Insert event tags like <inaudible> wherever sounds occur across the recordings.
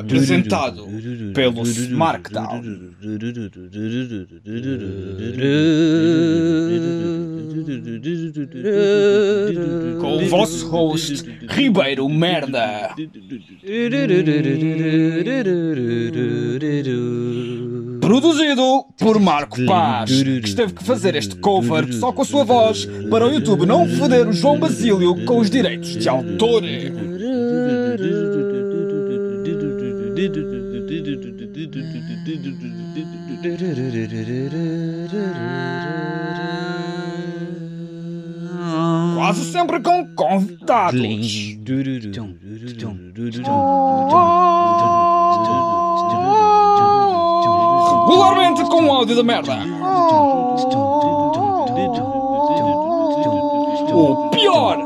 Apresentado pelo Smarkdown. Com o vosso host, Ribeiro Merda. Produzido por Marco Paz, que esteve que fazer este cover só com a sua voz para o YouTube não foder o João Basílio com os direitos de autor. Quase sempre com convidados. Regularmente com áudio da merda. O pior.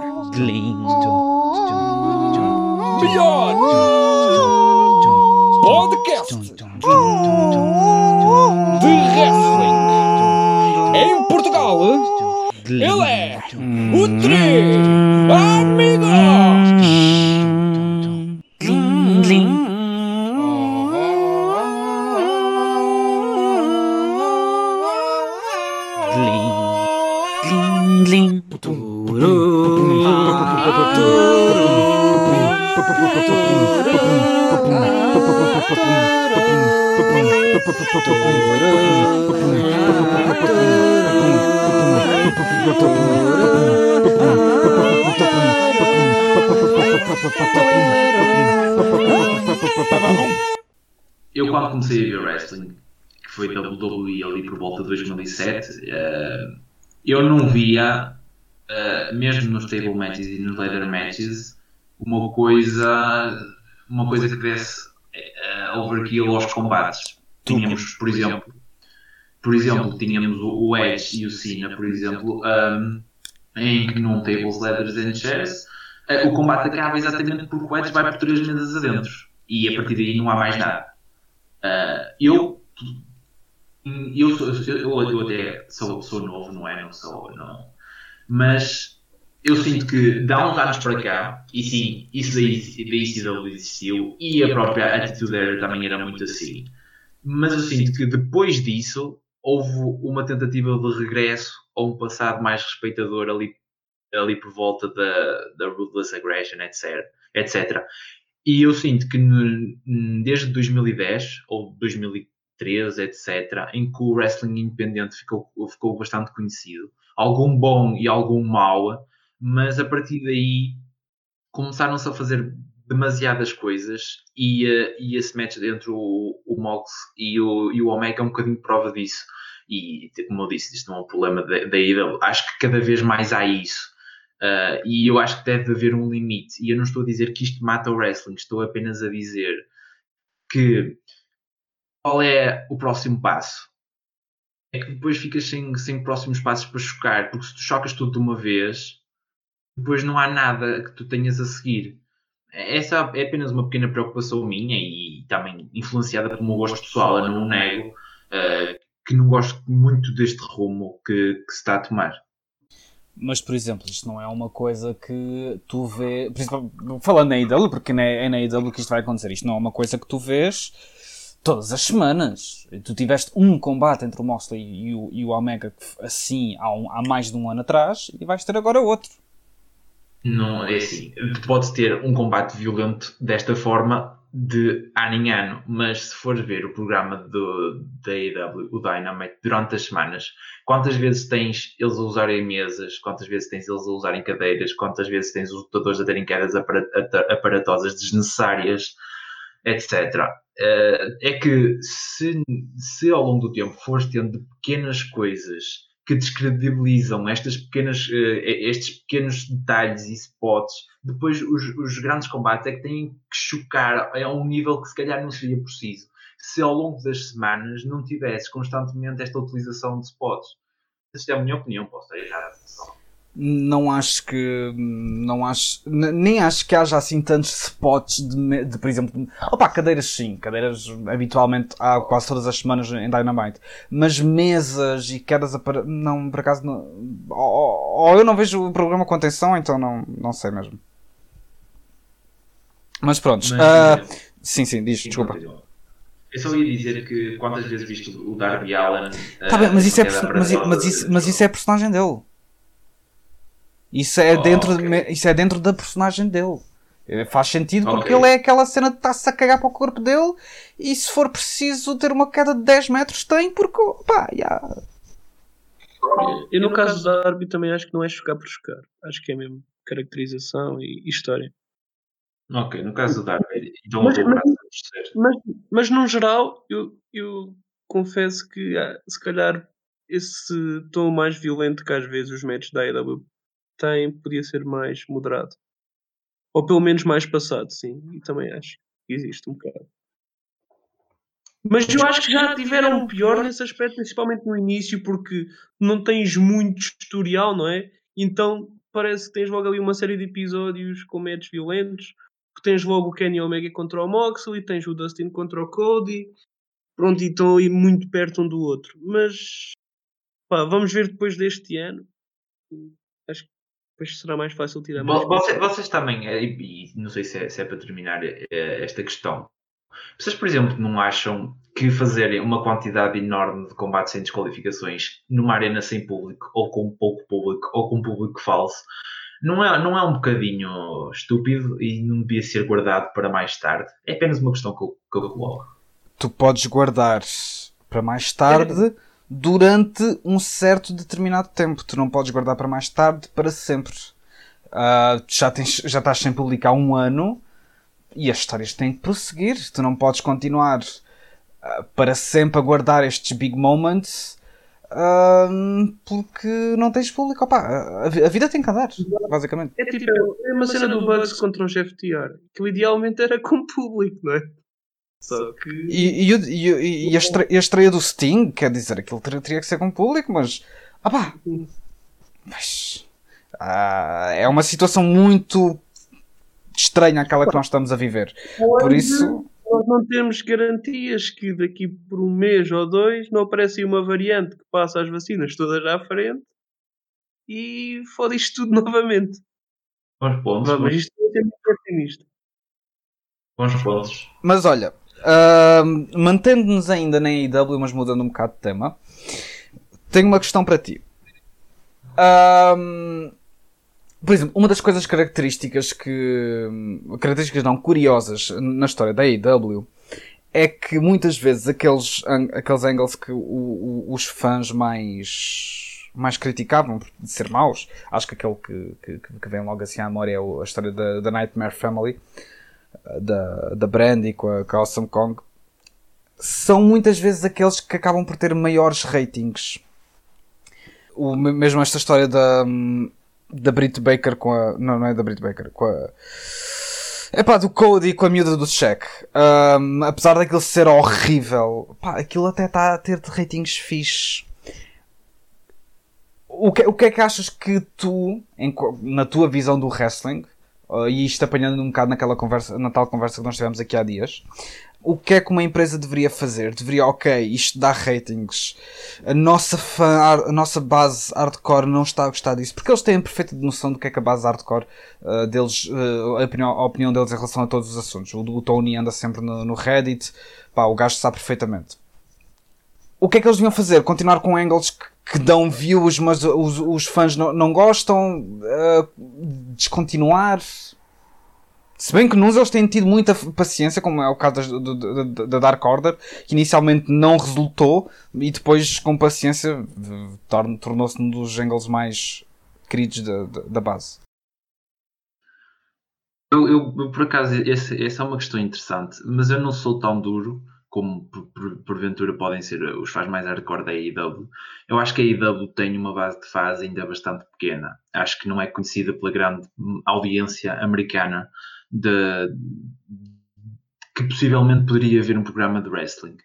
Melhor podcast de wrestling em Portugal. Ele é o 3. 2007, eh, eu não via, eh, mesmo nos table matches e nos ladder matches, uma coisa, uma coisa que desse eh, overkill aos combates. Tínhamos, por exemplo, por exemplo, tínhamos o Edge e o Cena, por exemplo, um, em que num tables, ladders and chairs, eh, o combate acaba exatamente porque o Edge vai por três mesas adentro e a partir daí não há mais nada. Ah, eu, eu, sou- eu, eu até sou, sou novo, não é? Não sou, não. Mas eu sinto que de há uns anos para cá, e sim, isso da ICW existiu e a própria Attitude Era também era muito assim. Mas eu sinto que depois disso houve uma tentativa de regresso a um passado mais respeitador ali, ali por volta da, da Ruthless Aggression, etc, etc. E eu sinto que no- desde 2010 ou 2013, etc., em que o wrestling independente ficou, ficou bastante conhecido, algum bom e algum mau, mas a partir daí começaram-se a fazer demasiadas coisas e, eh, e esse match entre o, o Mox e o, e o Omega é um bocadinho prova disso. E como eu disse, isto não é um problema da AEW. Acho que cada vez mais há isso. Uh, e eu acho que deve haver um limite. E eu não estou a dizer que isto mata o wrestling, estou apenas a dizer que qual é o próximo passo? É que depois ficas sem, sem próximos passos para chocar, porque se tu chocas tudo de uma vez, depois não há nada que tu tenhas a seguir. Essa é apenas uma pequena preocupação minha e também influenciada pelo meu gosto pessoal, eu não o nego, uh, que não gosto muito deste rumo que, que se está a tomar. Mas, por exemplo, isto não é uma coisa que tu vês. Falando na AEW, porque é na AEW que isto vai acontecer. Isto não é uma coisa que tu vês todas as semanas. Tu tiveste um combate entre o Moxley e o, e o Omega assim há, um, há mais de um ano atrás e vais ter agora outro. Não, é assim. Pode ter um combate violento desta forma de ano em ano, mas se fores ver o programa do, da AEW, o Dynamite, durante as semanas, quantas vezes tens eles a usarem mesas, quantas vezes tens eles a usarem cadeiras, quantas vezes tens os lutadores a terem quedas aparatosas desnecessárias, etc. É que se, se ao longo do tempo fores tendo pequenas coisas que descredibilizam estas pequenas, estes pequenos detalhes e spots, depois os, os, grandes combates é que têm que chocar a um nível que se calhar não seria preciso se ao longo das semanas não tivesse constantemente esta utilização de spots. Esta é a minha opinião, posso estar errado. Não acho que. Não acho. Nem acho que haja assim tantos spots de, de por exemplo. De, opa, cadeiras sim. Cadeiras habitualmente há quase todas as semanas em Dynamite. Mas mesas e quedas a. Não, por acaso. Não, ou, ou, eu não vejo o programa com atenção, então não, não sei mesmo. Mas pronto. Mas, uh, Sim, sim, diz, desculpa. Eu só ia dizer que quantas vezes viste o Darby Allen. Tá bem, mas isso, é, mas, mas, isso, mas isso é a personagem dele. Isso é, oh, dentro okay. de, isso é dentro da personagem dele. Eh, faz sentido porque okay. ele é aquela cena de estar-se a cagar para o corpo dele e se for preciso ter uma queda de 10 metros tem porque pá, yeah. Eu no caso da Darby também acho que não é chocar por chocar. Acho que é mesmo caracterização e, e história. Ok, no caso do Darby, então mas, mas, mas, mas no geral eu, eu confesso que ah, se calhar esse tom mais violento que às vezes os matches da AEW têm podia ser mais moderado. Ou pelo menos mais passado, sim. E também acho que existe um bocado. Mas eu acho que já tiveram pior nesse aspecto, principalmente no início, porque não tens muito historial, não é? Então parece que tens logo ali uma série de episódios com métodos violentos. Tens logo o Kenny Omega contra o Moxley, tens o Dustin contra o Cody. Pronto, e estão aí muito perto um do outro. Mas pá, vamos ver depois deste ano. Acho que depois será mais fácil tirar mais. Vocês, vocês também, eh, e não sei se é, se é, para terminar eh, esta questão, vocês, por exemplo, não acham que fazerem uma quantidade enorme de combates sem desqualificações numa arena sem público, ou com pouco público, ou com público falso, não é, não é um bocadinho estúpido e não devia ser guardado para mais tarde? É apenas uma questão que eu, que eu coloco. Tu podes guardar para mais tarde. É durante um certo determinado tempo. Tu não podes guardar para mais tarde, para sempre. Uh, já, tens, já estás sem publicar um ano e as histórias têm que prosseguir. Tu não podes continuar uh, para sempre a guardar estes big moments uh, porque não tens público. Opa, a, a, vida tem que andar, basicamente. É tipo é uma cena do Bugs contra o Jeff TR, que idealmente era com público, não é? Só que. E, e, e, e a, estreia, a, estreia, do Sting, quer dizer, aquilo teria, teria que ser com público, mas. Ah pá! Mas. Ah, é uma situação muito estranha aquela que nós estamos a viver. Por isso. Nós não temos garantias que daqui por um mês ou dois não aparece uma variante que passa as vacinas todas à frente e fode isto tudo <laughs> novamente. Bons pontos. mas isto é muito otimista. Bons pontos. Mas olha, Mantendo-nos ainda na AEW, mas mudando um bocado de tema, tenho uma questão para ti. Uh, por exemplo, uma das coisas características que. características não curiosas na história da AEW é que muitas vezes aqueles, aqueles angles que o, o, os fãs mais, mais criticavam de ser maus, acho que aquele que, que, que vem logo assim à memória é a história da, da Nightmare Family da, da Brandy com a, com a Awesome Kong são muitas vezes aqueles que acabam por ter maiores ratings. O, mesmo esta história da, da Brit Baker com a. Não, não é da Brit Baker, com a. É pá, do Cody com a miúda do Check. Um, apesar daquilo ser horrível, pá, aquilo até está a ter ratings fixes. O que, o que é que achas que tu, em, na tua visão do wrestling, Uh, e isto apanhando um bocado naquela conversa, na tal conversa que nós tivemos aqui há dias. O que é que uma empresa deveria fazer? Deveria, ok, isto dá ratings. A nossa, fã, a nossa base hardcore não está a gostar disso. Porque eles têm a perfeita noção do que é que a base hardcore uh, deles, uh, a, opinião, a, opinião, deles em relação a todos os assuntos. O, o Tony anda sempre no, no Reddit. Pá, o gajo sabe perfeitamente. O que é que eles deviam fazer? Continuar com angles que que dão views, mas os, os fãs não, não gostam, uh, descontinuar. Se bem que nos eles têm tido muita paciência, como é o caso da, da Dark Order, que inicialmente não resultou e depois, com paciência, tornou-se um dos angles mais queridos da, da, base. Eu, eu, por acaso, essa, é uma questão interessante, mas eu não sou tão duro como porventura podem ser os fãs mais hardcore da AEW, eu acho que a AEW tem uma base de fãs ainda bastante pequena. Acho que não é conhecida pela grande audiência americana de, que possivelmente poderia haver um programa de wrestling.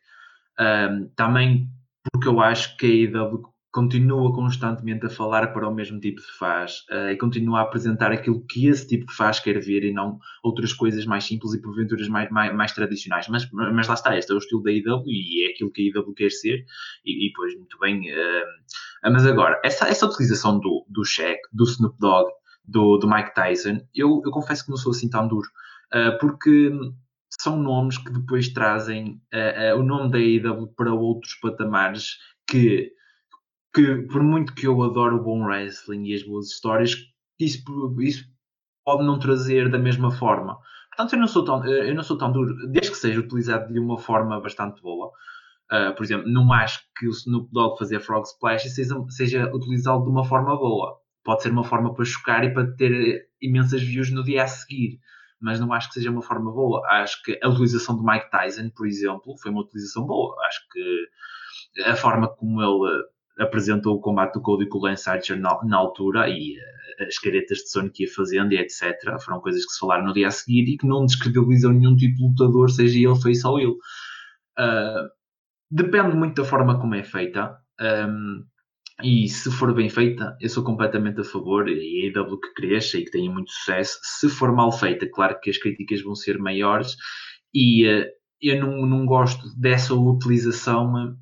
Um, também porque eu acho que a AEW continua constantemente a falar para o mesmo tipo de faz uh, e continua a apresentar aquilo que esse tipo de faz quer ver e não outras coisas mais simples e porventuras mais, mais, mais tradicionais. Mas, mas lá está, este é o estilo da IW e é aquilo que a IW quer ser e, e pois muito bem. Uh, mas agora, essa, essa utilização do, do Shaq, do Snoop Dogg, do, do Mike Tyson, eu, eu confesso que não sou assim tão duro, uh, porque são nomes que depois trazem o nome da AEW para outros patamares que, que, por muito que eu adoro o bom wrestling e as boas histórias, isso, isso pode não trazer da mesma forma. Portanto, eu não sou tão, eu não sou tão duro, desde que seja utilizado de uma forma bastante boa. Uh, por exemplo, não acho que o Snoop Dogg fazer Frog Splash seja, seja utilizado de uma forma boa. Pode ser uma forma para chocar e para ter imensas views no dia a seguir mas não acho que seja uma forma boa. Acho que a utilização do Mike Tyson, por exemplo, foi uma utilização boa. Acho que a forma como ele apresentou o combate do Cody com o Lance Archer na, na, altura e uh, as caretas de sono que ia fazendo e etc. foram coisas que se falaram no dia a seguir e que não descredibilizam nenhum tipo de lutador, seja ele face ou ele. Uh, depende muito da forma como é feita. Um, e se for bem feita, eu sou completamente a favor, e a AEW que cresça e que tenha muito sucesso. Se for mal feita, claro que as críticas vão ser maiores, e uh, eu não, não gosto dessa utilização.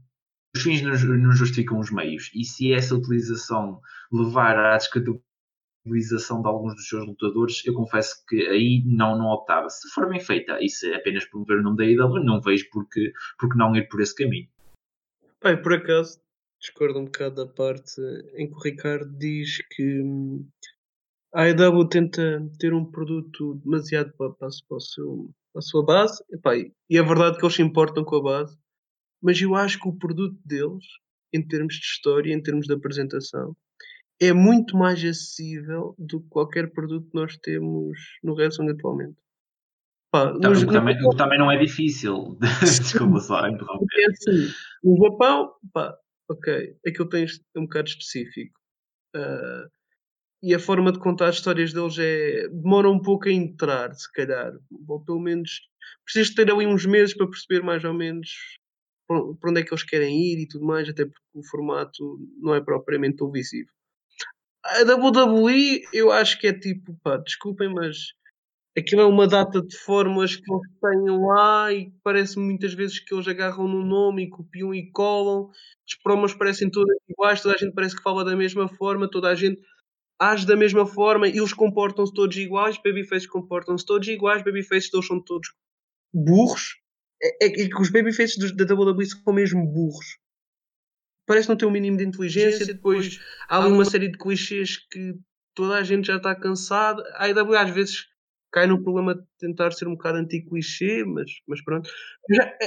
Os fins não, justificam os meios, e se essa utilização levar à descredibilização de alguns dos seus lutadores, eu confesso que aí não, não optava. Se for bem feita e se é apenas promover o nome da AEW, não vejo porque, porque não ir por esse caminho. Bem, por acaso, discordo um bocado da parte em que o Ricardo diz que hum, a AEW tenta ter um produto demasiado para, para, para, seu, para a sua base, Epá, e é verdade que eles se importam com a base, mas eu acho que o produto deles, em termos de história, em termos de apresentação, é muito mais acessível do que qualquer produto que nós temos no wrestling atualmente. Pá, também, no, também, também, não é difícil. <laughs> Desculpa só interromper. É assim, no Japão, pá, ok, aquilo tem um bocado específico. Uh, e a forma de contar as histórias deles é. demora um pouco a entrar, se calhar. Ou pelo menos precisas ter ali uns meses para perceber mais ou menos para onde é que eles querem ir e tudo mais, até porque o formato não é propriamente televisivo. A WWE eu acho que é tipo, pá, desculpem, mas aquilo é uma data de fórmulas que eles têm lá e parece muitas vezes que eles agarram no nome e copiam e colam. As promos parecem todas iguais, toda a gente parece que fala da mesma forma, toda a gente age da mesma forma e eles comportam-se todos iguais, babyfaces comportam-se todos iguais, babyfaces todos são todos burros. É, é que os babyfaces da WWE são mesmo burros. Parece não ter um mínimo de inteligência. Depois há ali uma série de clichês que toda a gente já está cansada. A IW às vezes cai no problema de tentar ser um bocado anti-clichê, mas, mas pronto. Já,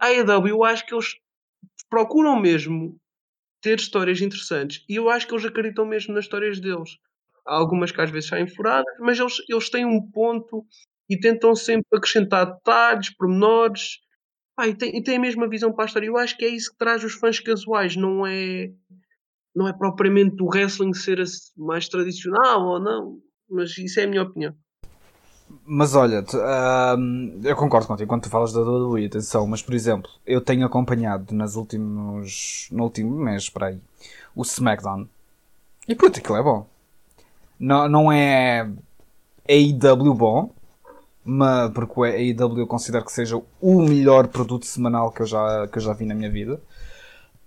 a, a AEW, eu acho que eles procuram mesmo ter histórias interessantes e eu acho que eles acreditam mesmo nas histórias deles. Há algumas que às vezes saem furadas, mas eles, eles têm um ponto e tentam sempre acrescentar detalhes, pormenores. Ah, e, tem, e tem a mesma visão para a história. Eu acho que é isso que traz os fãs casuais, não é, não é propriamente o wrestling ser mais tradicional ou não, mas isso é a minha opinião. Mas olha, tu, eu concordo contigo quando tu falas da WWE, atenção, mas por exemplo, eu tenho acompanhado nas últimos, no último mês, para aí, o SmackDown. E puta, aquilo é bom. Não, não é AEW bom, mas, porque o AEW eu considero que seja o melhor produto semanal que eu já, que eu já vi na minha vida.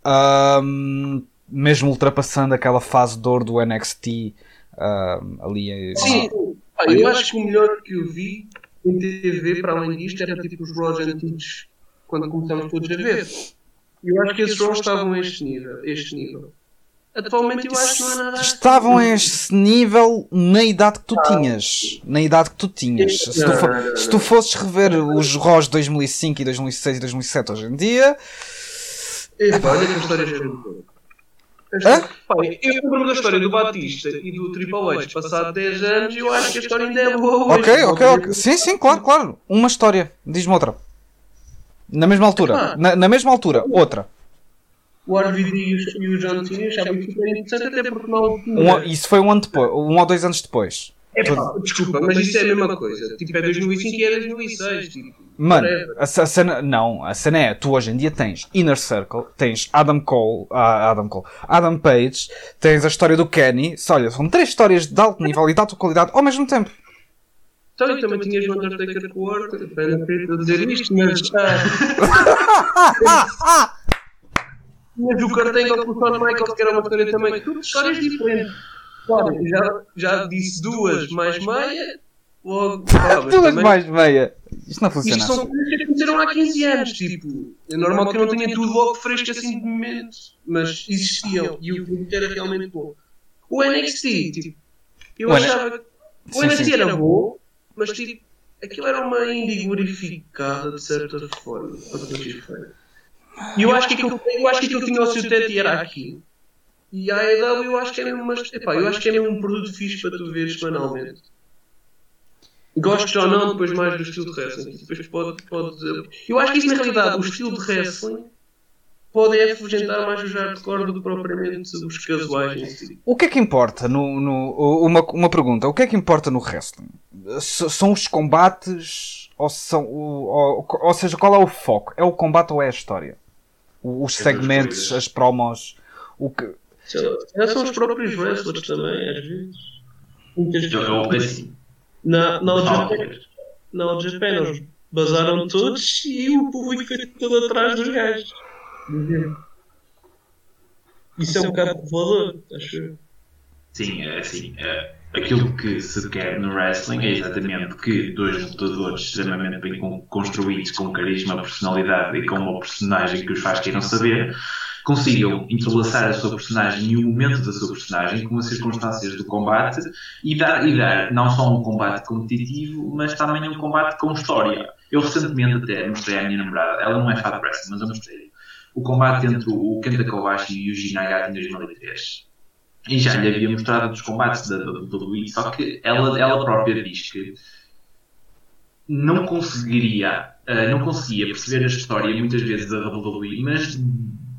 Um, mesmo ultrapassando aquela fase de ouro do NXT uh, ali. Sim, ah, eu acho que o melhor que eu vi em TV, para além disto, era tipo os Raws antigos, quando começamos todos a ver. Eu acho que esses Raws estavam a este nível. Este nível. Atualmente eu acho que não há nada. Estavam a este nível na idade que tu ah. tinhas. Na idade que tu tinhas. Se tu, for, se tu fosses rever os Raws de 2005 e 2006 e 2007 hoje em dia. Epá, olha que a história já Hã? eu lembro da história do Batista e do Triple H passado 10 anos e eu acho que a história ainda é boa hoje. Ok, ok, ok. Sim, sim, claro, claro. Uma história. Diz-me outra. Na mesma altura. Ah. Na, na, mesma altura, outra. O RVD e o John Cena achavam que foi interessante até porque não. Um, isso foi um ano depois, um ou dois anos depois. É pá, desculpa, mas isso é a mesma coisa. Tipo, é 2005 e é 2006. Tipo. Mano, a, a, cena. Não, a cena é: tu hoje em dia tens Inner Circle, tens Adam Cole, ah, Adam Cole, Adam Page, tens a história do Kenny. Olha, são três histórias de alto nível e de alta qualidade ao mesmo tempo. Então, e também tinhas o Undertaker com o Orton, para dizer isto, mas. Ah, <laughs> <laughs> <laughs> tinhas o Cartangle com o Shawn Michaels, que era uma história também. Tudo histórias diferentes. Claro, já, já disse duas mais meia logo. <laughs> és também- mais meia. Isto não funciona Isto assim. são coisas que aconteceram há 15 anos, tipo, é normal que eu não tenha tudo logo fresco assim de momento, mas existiam e o produto era realmente bom. O NXT, tipo, eu O N- achava que o Sim, NXT sim. era bom, mas tipo, aquilo era uma indie glorificada de certa forma, para. E eu acho que aquilo, eu acho que aquilo tinha o seu teto e era aqui. E a AEW eu acho que é mesmo, mas, epá, eu acho que é mesmo um produto fixe para tu ver semanalmente. Gostes ou não, depois mais do estilo de wrestling. Depois pode, pode... Eu acho que isso na realidade, o estilo de wrestling pode é afugentar mais os hardcore do que propriamente os casuais em si. O que é que importa no, no- uma, uma pergunta, o que é que importa no wrestling? S- são os combates ou são o- ou, ou seja, qual é o foco? É o combate ou é a história? Os segmentos, as promos, o que já são os próprios wrestlers também, às vezes. Muitas assim, Na, na, Japan, na All Japan eles basaram todos e o público foi todo atrás dos gajos. Isso é um bocado revelador, acho eu. Sim, é assim. é, aquilo que se quer no wrestling é exatamente que dois lutadores extremamente bem con- construídos, com carisma, personalidade e com uma personagem que os faz queiram saber, consigam entrelaçar a sua personagem e o momento da sua personagem com as circunstâncias do combate e dar, e dar não só um combate competitivo, mas também um combate com história. Eu recentemente até mostrei à minha namorada, ela não é fã de wrestling, mas eu mostrei o combate entre o Kenta Kobashi e o Yuji Nagata em 2003 e já lhe havia mostrado dos combates da WWE, só que ela, ela própria diz que não conseguiria, ah, não conseguia perceber a história muitas vezes da WWE, mas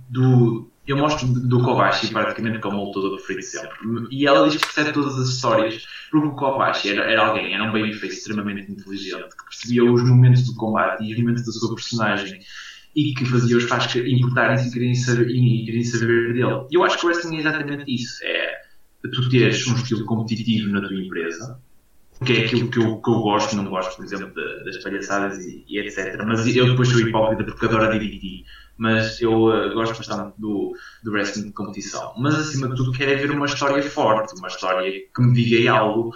do. Eu mostro do Kobashi praticamente como o lutador preferido sempre. E ela diz que percebe todas as histórias, porque o Kobashi era, era alguém, era um babyface extremamente inteligente, que percebia os momentos do combate e os momentos da sua personagem e que fazia os fãs importarem-se e quererem saber, e quererem saber dele. Eu acho que o wrestling é exatamente isso. É tu teres um estilo competitivo na tua empresa, que é aquilo que eu, que eu gosto, não gosto, por exemplo, da- das palhaçadas e, e etc. Mas eu depois sou hipócrita porque adoro DDT. Mas eu eh, gosto bastante do, do wrestling de competição. Mas acima de tudo quero é ver uma história forte, uma história que me diga algo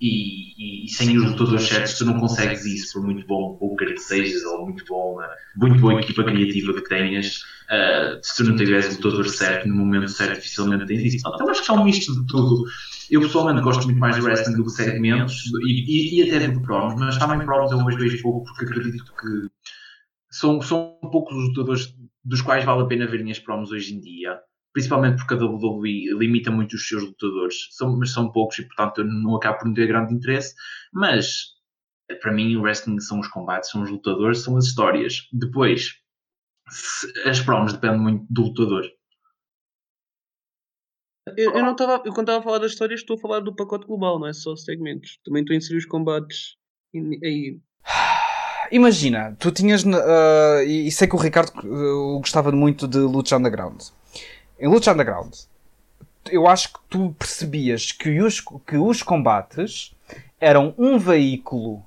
e, e- e sem os lutadores certos tu não consegues isso, por muito bom poker que sejas ou muito, bom, eh, muito boa equipa criativa que tenhas, eh, se tu não tiveres o lutador certo no momento certo, dificilmente tens isso. Então acho que é um misto de tudo. Eu pessoalmente gosto muito mais de wrestling do que segmentos e, e, e até do promos, mas também promos eu hoje vejo pouco porque acredito que são, são poucos os lutadores dos quais vale a pena verem as promos hoje em dia. Principalmente porque a WWE limita muito os seus lutadores, são, mas são poucos e portanto eu não acabo por não ter grande interesse. Mas para mim o wrestling são os combates, são os lutadores, são as histórias. Depois, as promos dependem muito do lutador. Eu, eu não estava. Eu quando estava a falar das histórias estou a falar do pacote global, não é só segmentos. Também estou a inserir os combates aí. <sighs> Imagina, tu tinhas. ah, e sei que o Ricardo ah, gostava muito de Lucha Underground. Em Lucha Underground, eu acho que tu percebias que os, que os combates eram um veículo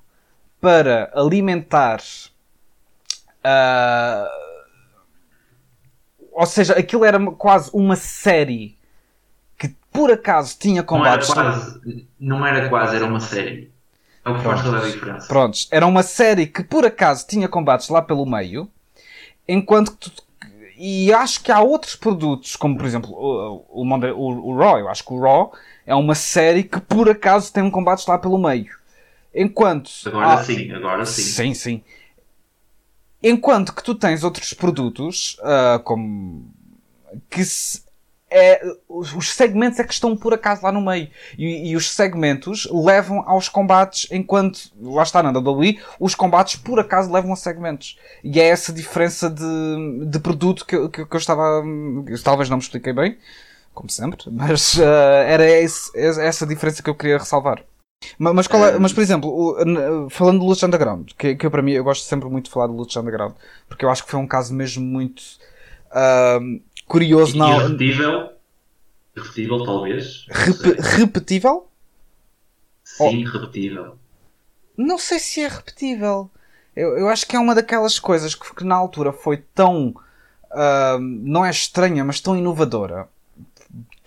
para alimentar. ah, ou seja, aquilo era quase uma série que por acaso tinha Não era combates. quase, não era quase, era uma série. É o que faz toda a diferença. Prontos, era uma série que por acaso tinha combates lá pelo meio, enquanto que tu- e acho que há outros produtos, como por exemplo o, o, o, o Raw, eu acho que o Raw é uma série que por acaso tem combates lá pelo meio. Enquanto Agora há- sim, agora sim. Sim, sim. Enquanto que tu tens outros produtos, ah, como que se- é, os os segmentos é que estão por acaso lá no meio. E, e os segmentos levam aos combates, enquanto, lá está na WWE, os combates por acaso levam a segmentos. E é essa diferença de, de produto que, que, que eu estava. eu talvez não me expliquei bem, como sempre, mas ah, era esse- essa diferença que eu queria ressalvar. Ma- Mas, qual é- mas por exemplo, o- falando de Lucha Underground, que, que eu, para mim eu gosto sempre muito de falar de Lucha Underground, porque eu acho que foi um caso mesmo muito ahm, curioso, não, Irrepetível. Irrepetível, talvez. Rep- repetível? Sim, repetível. Não sei se é repetível. Eu, eu acho que é uma daquelas coisas que, que na altura foi tão. ahm, não é estranha, mas tão inovadora.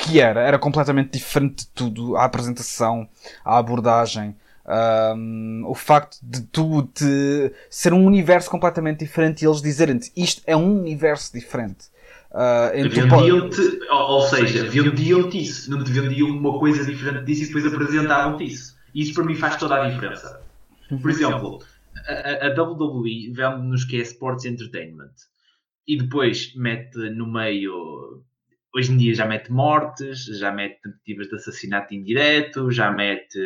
Que era, era completamente diferente de tudo. A apresentação, a abordagem, Um, o facto de tu ser um universo completamente diferente e eles dizerem-te isto é um universo diferente. Uh, vendiam-te, ou, ou, seja, vendiam-te isso, não te vendiam uma coisa diferente disso e depois apresentavam-te isso. Isso para mim faz toda a diferença. Por exemplo, a, a WWE vende-nos que é Sports Entertainment e depois mete no meio. Hoje em dia já mete mortes, já mete tentativas de assassinato indireto, já mete,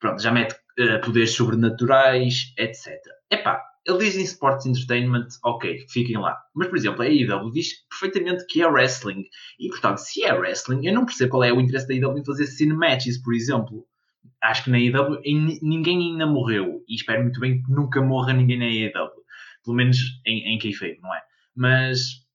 pronto, já mete uh, poderes sobrenaturais, etc. Epá, ele diz em Sports Entertainment, ok, fiquem lá. Mas, por exemplo, a AEW diz perfeitamente que é wrestling. E, portanto, se é wrestling, eu não percebo qual é o interesse da AEW em fazer cinematches, por exemplo acho que na AEW ninguém ainda morreu e espero muito bem que nunca morra ninguém na AEW, pelo menos em, em kayfabe, não é? Mas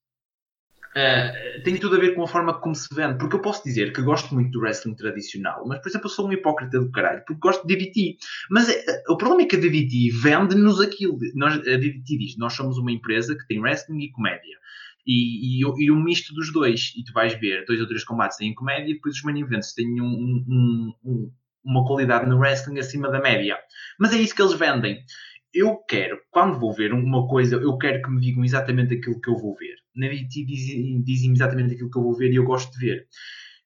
uh, tem tudo a ver com a forma como se vende, porque eu posso dizer que gosto muito do wrestling tradicional, mas por exemplo eu sou um hipócrita do caralho, porque gosto de DDT, mas uh, o problema é que a DDT vende-nos aquilo, nós, a DDT diz, nós somos uma empresa que tem wrestling e comédia, e, e, e, um misto dos dois. E tu vais ver dois ou três combates em comédia e depois os main events têm um, um, um, uma qualidade no wrestling acima da média. Mas é isso que eles vendem. Eu quero, quando vou ver uma coisa, eu quero que me digam exatamente aquilo que eu vou ver. Na DT dizem, dizem exatamente aquilo que eu vou ver e eu gosto de ver.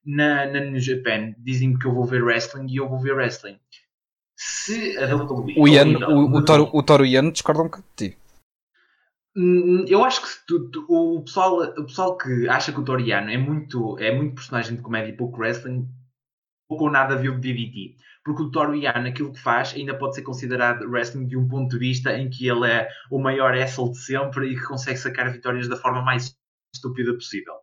Na, na New Japan dizem que eu vou ver wrestling e eu vou ver wrestling. Se a WWE. O, Ian, o, o, Toro, o Toro Ian discorda um bocado de ti. Hum, eu acho que tu, tu, o, pessoal, o pessoal que acha que o Toriano é muito, é muito personagem de comédia e pouco wrestling pouco ou nada viu de DDT. Porque o Toru Yano, aquilo que faz, ainda pode ser considerado wrestling de um ponto de vista em que ele é o maior asshole de sempre e que consegue sacar vitórias da forma mais estúpida possível.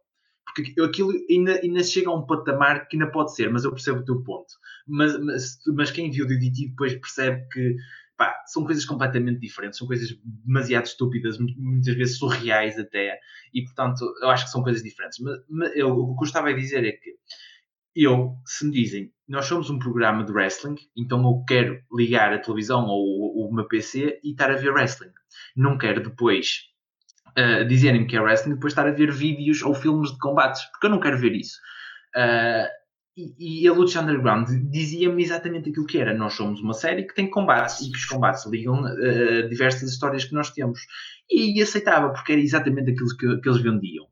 Porque aquilo ainda, ainda chega a um patamar que ainda pode ser, mas eu percebo o teu ponto. Mas, mas, mas quem viu o DDT depois percebe que pá, são coisas completamente diferentes, são coisas demasiado estúpidas, muitas vezes surreais até, e portanto eu acho que são coisas diferentes. Mas, mas eu, o que eu estava a dizer é que eu, se me dizem, nós somos um programa de wrestling, então eu quero ligar a televisão ou o meu PC e estar a ver wrestling. Não quero depois uh, dizerem que é wrestling e depois estar a ver vídeos ou filmes de combates, porque eu não quero ver isso. Uh, e, e a Lucha Underground dizia-me exatamente aquilo que era. Nós somos uma série que tem combates e que os combates ligam uh, diversas histórias que nós temos. E, e aceitava, porque era exatamente aquilo que, que eles vendiam.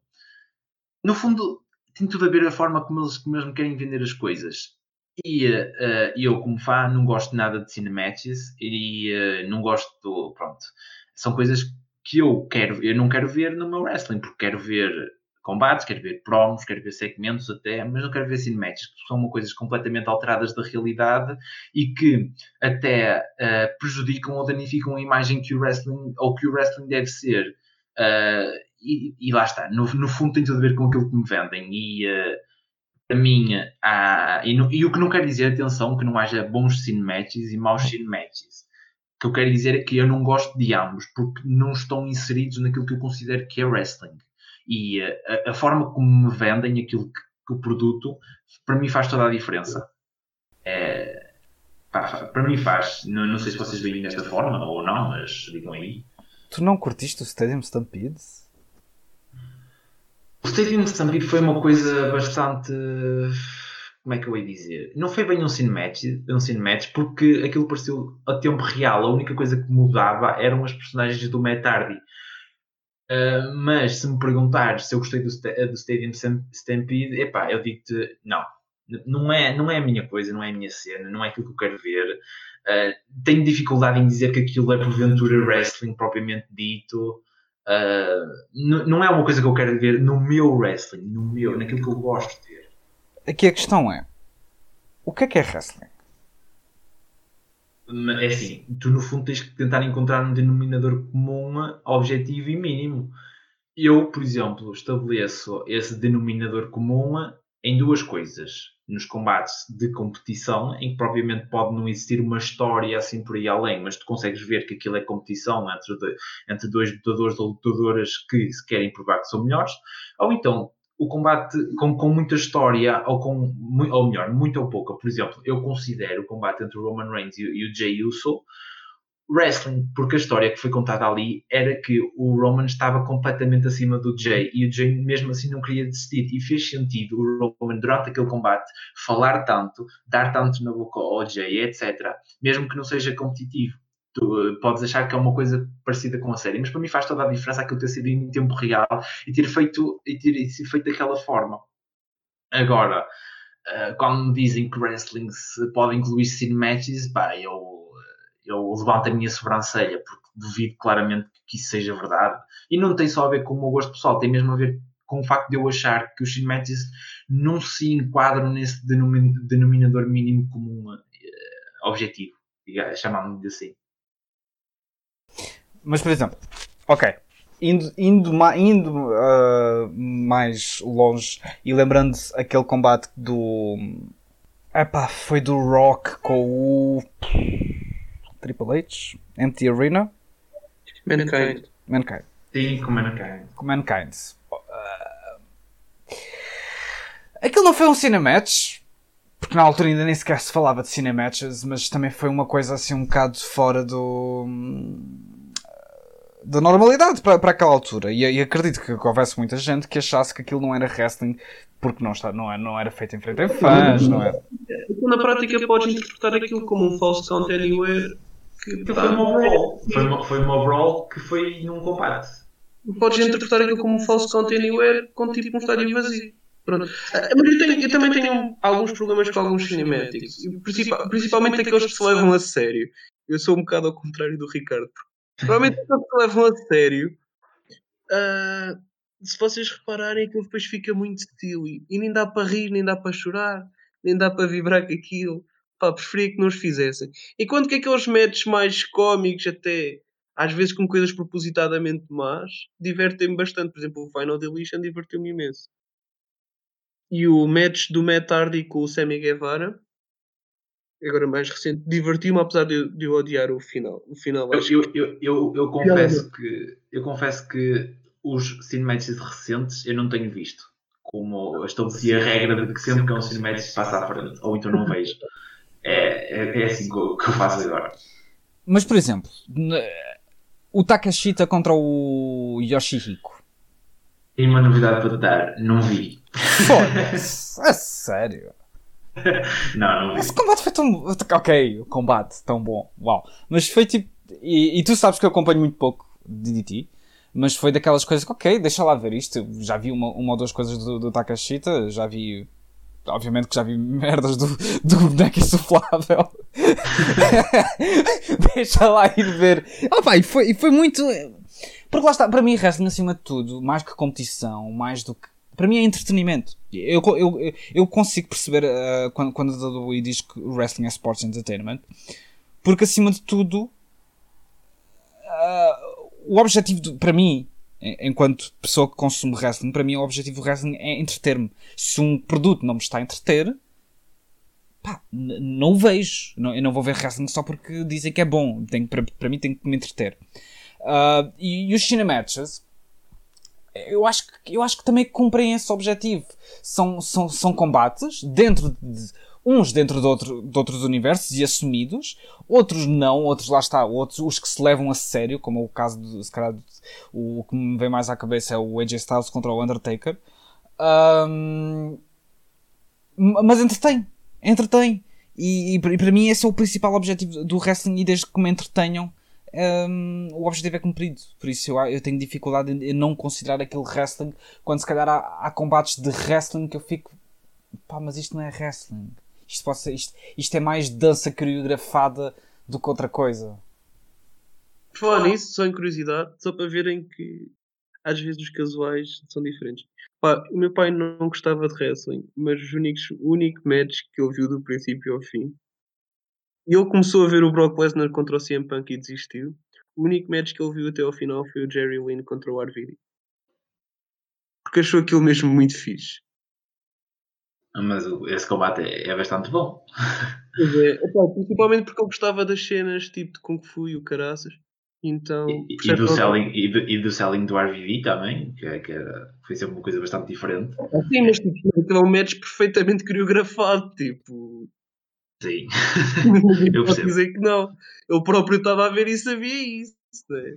No fundo, tem tudo a ver a forma como eles, como eles me querem vender as coisas. E uh, eu, como fã, não gosto nada de cinematches e uh, não gosto. Pronto. São coisas que eu quero, eu não quero ver no meu wrestling, porque quero ver combates, quero ver promos, quero ver segmentos até, mas não quero ver cinematches, porque são coisas completamente alteradas da realidade e que até uh, prejudicam ou danificam a imagem que o wrestling ou que o wrestling deve ser. Uh, e, e, lá está, no, no, fundo tem tudo a ver com aquilo que me vendem e uh, para mim há, e, no, e, o que não quer dizer, atenção, que não haja bons cinematches e maus cinematches. O que eu quero dizer é que eu não gosto de ambos porque não estão inseridos naquilo que eu considero que é wrestling e uh, a, a, forma como me vendem aquilo que, que, o produto para mim faz toda a diferença. É, pá, para mim faz, não, não sei se vocês veem desta forma ou não, mas digam aí. Tu não curtiste o Stadium Stampede? O Stadium Stampede foi uma coisa bastante. Como é que eu ia dizer? Não foi bem um cinematch, um cinematch porque aquilo pareceu a tempo real. A única coisa que mudava eram as personagens do Matt Hardy. Uh, mas se me perguntares se eu gostei do, do Stadium Stampede, epá, eu digo-te não. Não é, não é a minha coisa, não é a minha cena, não é aquilo que eu quero ver. Uh, tenho dificuldade em dizer que aquilo é porventura wrestling propriamente dito. Uh, não é uma coisa que eu quero ver no meu wrestling, no meu, naquilo que eu gosto de ver. Aqui a questão é: o que é que é wrestling? É assim, tu no fundo tens que tentar encontrar um denominador comum, objetivo e mínimo. Eu, por exemplo, estabeleço esse denominador comum em duas coisas. Nos combates de competição, em que propriamente pode não existir uma história assim por aí além, mas tu consegues ver que aquilo é competição entre, de, entre dois lutadores ou lutadoras que se querem provar que são melhores, ou então o combate com, com muita história, ou com, ou melhor, muito ou pouca. Por exemplo, eu considero o combate entre o Roman Reigns e, e o Jey Uso wrestling, porque a história que foi contada ali era que o Roman estava completamente acima do Jay e o Jay mesmo assim não queria desistir e fez sentido o Roman durante aquele combate falar tanto, dar tanto na boca ao Jay, etc. Mesmo que não seja competitivo. Tu uh, podes achar que é uma coisa parecida com a série, mas para mim faz toda a diferença aquilo ter sido em tempo real e ter feito, e ter sido feito daquela forma. Agora, uh, quando dizem que wrestling pode incluir cinematches, pá, eu eu levanto a minha sobrancelha porque duvido claramente que isso seja verdade. E não tem só a ver com o meu gosto pessoal, tem mesmo a ver com o facto de eu achar que os cinematics não se enquadram nesse denominador mínimo comum uh, objetivo, chamamos-me assim. Mas, por exemplo, ok, indo, indo, indo uh, mais longe e lembrando aquele combate do. Epá, foi do Rock com o. Triple H, Empty Arena. Mankind. Mankind. Sim, com Mankind. Com Mankind. Uh, aquilo não foi um cinematch, porque na altura ainda nem sequer se falava de cinematches, mas também foi uma coisa assim um bocado fora do. da normalidade para, para aquela altura. E, e acredito que, houvesse muita gente que achasse que aquilo não era wrestling porque não, está, não, é, não era feito em frente a fãs, não era. Na prática, podes interpretar aquilo como um false count anywhere que foi uma overall. Foi uma, foi uma overall que foi num combate. Podes interpretar aquilo como um false count anywhere com tipo um estádio vazio. Pronto. Ah, mas eu, tenho, eu, também tenho alguns problemas com alguns cinemáticos, principalmente aqueles que se levam a sério. Eu sou um bocado ao contrário do Ricardo. Provavelmente <laughs> aqueles que se levam a sério, uh, se vocês repararem, aquilo depois fica muito silly e nem dá para rir, nem dá para chorar, nem dá para vibrar com aquilo pá, preferia que não os fizessem. Enquanto que aqueles matches mais cómicos, até às vezes com coisas propositadamente más, divertem-me bastante. Por exemplo, o Final Deletion divertiu-me imenso. E o match do Matt Hardy com o Sammy Guevara, agora mais recente, divertiu-me apesar de, de eu odiar o final. O final eu, eu, eu, eu, eu confesso que eu confesso que os cinematics recentes eu não tenho visto. Como estabeleci a regra de que sempre que é um cinematic passa à frente, ou então não vejo. <laughs> É, é, é assim que eu, que eu faço agora. Mas, por exemplo, o Takashita contra o Yoshihiko. Tem uma novidade para te dar, não vi. Foda-se, é sério. <laughs> não, não vi. Esse combate foi tão. Ok, o combate tão bom, uau. Mas foi tipo. E, e tu sabes que eu acompanho muito pouco de DDT, mas foi daquelas coisas que, ok, deixa lá ver isto. já vi uma, uma ou duas coisas do, do Takashita, já vi obviamente que já vi merdas do, do boneco insuflável. <laughs> Deixa lá ir ver. Oh, pá, e, foi, foi muito. Porque lá está, para mim, wrestling acima de tudo, mais que competição, mais do que. Para mim é entretenimento. Eu, eu, eu consigo perceber uh, quando, quando a WWE diz que wrestling é sports entertainment, porque acima de tudo, uh, o objetivo, de, para mim, enquanto pessoa que consome wrestling, para mim o objetivo do wrestling é entreter-me. Se um produto não me está a entreter, pá, não o vejo. Não, eu não vou ver wrestling só porque dizem que é bom. Tem, para, para mim tem que me entreter. Uh, e, e, os cinematches, eu acho, que, eu acho que também cumprem esse objetivo. São, são, são combates dentro de uns dentro de, outro, de outros universos e assumidos, outros não, outros lá está, outros os que se levam a sério, como o caso de, se calhar, o que me vem mais à cabeça é o AJ Styles contra o Undertaker. Um, mas entretém, entretém. E, e, e, para mim esse é o principal objetivo do wrestling e desde que me entretenham um, o objetivo é cumprido. Por isso eu, eu tenho dificuldade em, não considerar aquele wrestling quando se calhar há, há combates de wrestling que eu fico pá, mas isto não é wrestling. Isto, pode ser, isto, isto é mais dança coreografada do que outra coisa. Falar nisso, só em curiosidade, só para verem que às vezes os casuais são diferentes. Pá, o meu pai não gostava de wrestling, mas os únicos, o único match que ele viu do princípio ao fim, e ele começou a ver o Brock Lesnar contra o CM Punk e desistiu. O único match que ele viu até ao final foi o Jerry Lynn contra o RVD. Porque achou aquilo mesmo muito fixe. Mas esse combate é, é bastante bom. Pois é, principalmente porque eu gostava das cenas tipo de Kung Fu e o caraças. Então, e, e, do selling, e, do, e do selling do RVD também, que, é, que era, foi sempre uma coisa bastante diferente. Sim, mas tipo, é um match perfeitamente <laughs> coreografado, tipo, Sim. <laughs> Eu percebo. dizer que não. Ele próprio estava a ver e sabia isso. né?